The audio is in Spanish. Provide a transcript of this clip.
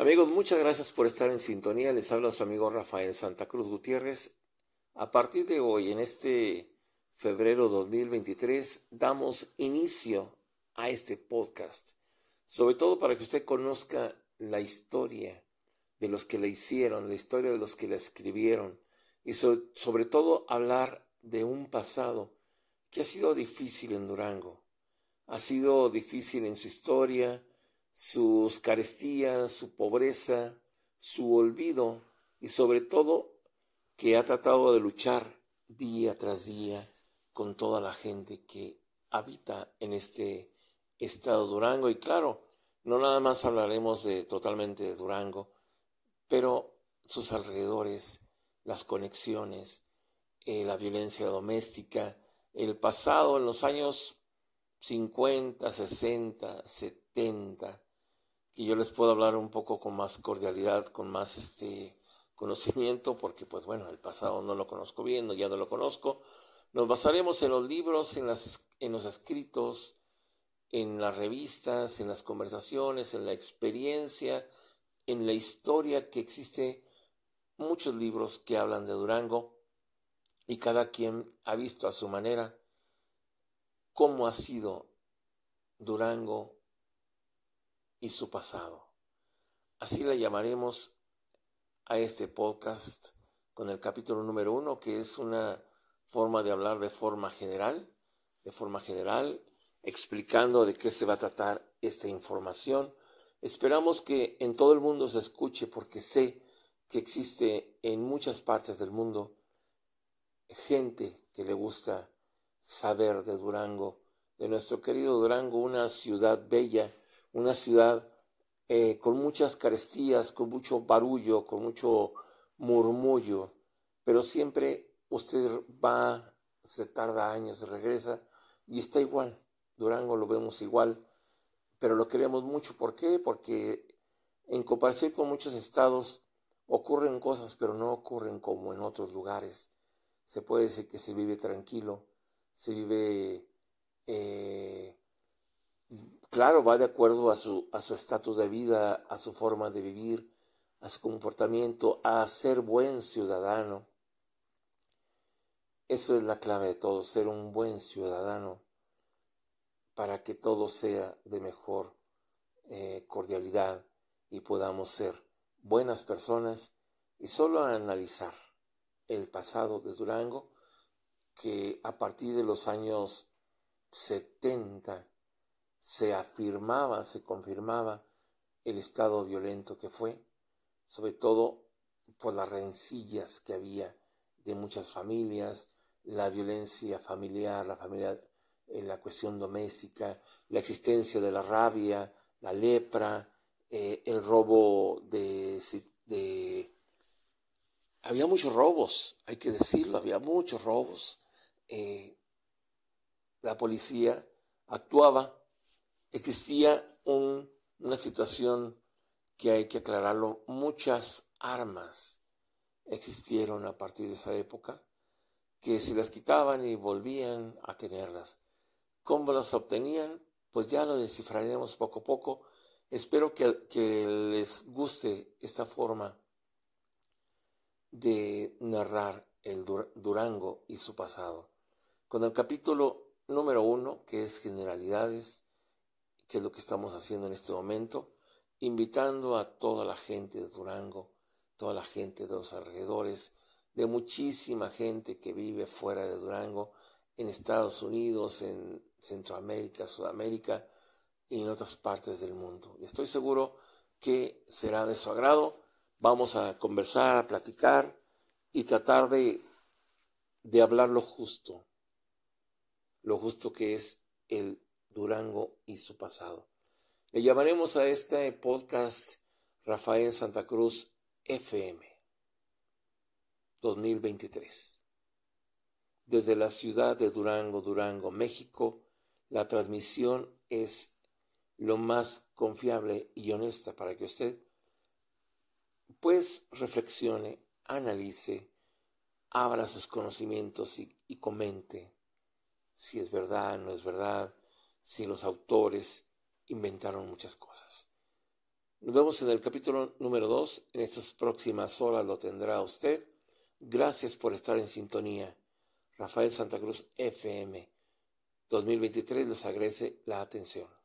Amigos, muchas gracias por estar en sintonía. Les habla su amigo Rafael Santa Cruz Gutiérrez. A partir de hoy, en este febrero 2023, damos inicio a este podcast, sobre todo para que usted conozca la historia de los que la hicieron, la historia de los que la escribieron y sobre, todo hablar de un pasado que ha sido difícil en Durango, ha sido difícil en su historia, sus carestías, su pobreza, su olvido y sobre todo que ha tratado de luchar día tras día con toda la gente que habita en este estado Durango. Y claro, no nada más hablaremos de totalmente de Durango, pero sus alrededores, las conexiones, eh, la violencia doméstica, el pasado en los años 50, 60, 70, que yo les puedo hablar un poco con más cordialidad, con más este conocimiento, porque pues bueno, el pasado no lo conozco bien, ya no lo conozco. Nos basaremos en los libros, en, en los escritos, en las revistas, en las conversaciones, en la experiencia, en la historia que existe muchos libros que hablan de Durango y cada quien ha visto a su manera cómo ha sido Durango y su pasado. Así le llamaremos a este podcast con el capítulo número uno, que es una forma de hablar de forma general, de forma general, explicando de qué se va a tratar esta información. Esperamos que en todo el mundo se escuche porque sé que existe en muchas partes del mundo gente que le gusta saber de Durango, de nuestro querido Durango, una ciudad bella, una ciudad eh, con muchas carestías, con mucho barullo, con mucho murmullo, pero siempre usted va, se tarda años, regresa y está igual. Durango lo vemos igual, pero lo queremos mucho. ¿Por qué? Porque en comparación con muchos estados, Ocurren cosas, pero no ocurren como en otros lugares. Se puede decir que se vive tranquilo, se vive, eh, claro, va de acuerdo a su a su estatus de vida, a su forma de vivir, a su comportamiento, a ser buen ciudadano. Eso es la clave de todo, ser un buen ciudadano para que todo sea de mejor eh, cordialidad y podamos ser buenas personas y solo analizar el pasado de Durango, que a partir de los años 70 se afirmaba, se confirmaba el estado violento que fue, sobre todo por las rencillas que había de muchas familias, la violencia familiar, la familia, en la cuestión doméstica, la existencia de la rabia, la lepra, eh, el robo de, de, Había muchos robos, hay que decirlo, había muchos robos. Eh, la policía actuaba, existía una situación que hay que aclararlo, muchas armas existieron a partir de esa época, que se las quitaban y volvían a tenerlas. ¿Cómo las obtenían? Pues ya lo descifraremos poco a poco Espero que, les guste esta forma de narrar el Durango y su pasado. Con el capítulo número uno, que es generalidades, que es lo que estamos haciendo en este momento, invitando a toda la gente de Durango, toda la gente de los alrededores, de muchísima gente que vive fuera de Durango, en Estados Unidos, en Centroamérica, Sudamérica, y en otras partes del mundo. Estoy seguro que será de su agrado. Vamos a conversar, a platicar y tratar de, de hablar lo justo, lo justo que es el Durango y su pasado. Le llamaremos a este podcast Rafael Santa Cruz FM 2023. Desde la ciudad de Durango, Durango, México, la transmisión es lo más confiable y honesta para que usted pues reflexione, analice, abra sus conocimientos y, y comente si es verdad, no es verdad, si los autores inventaron muchas cosas. Nos vemos en el capítulo número 2. En estas próximas horas lo tendrá usted. Gracias por estar en sintonía. Rafael Santa Cruz FM 2023 les agradece la atención.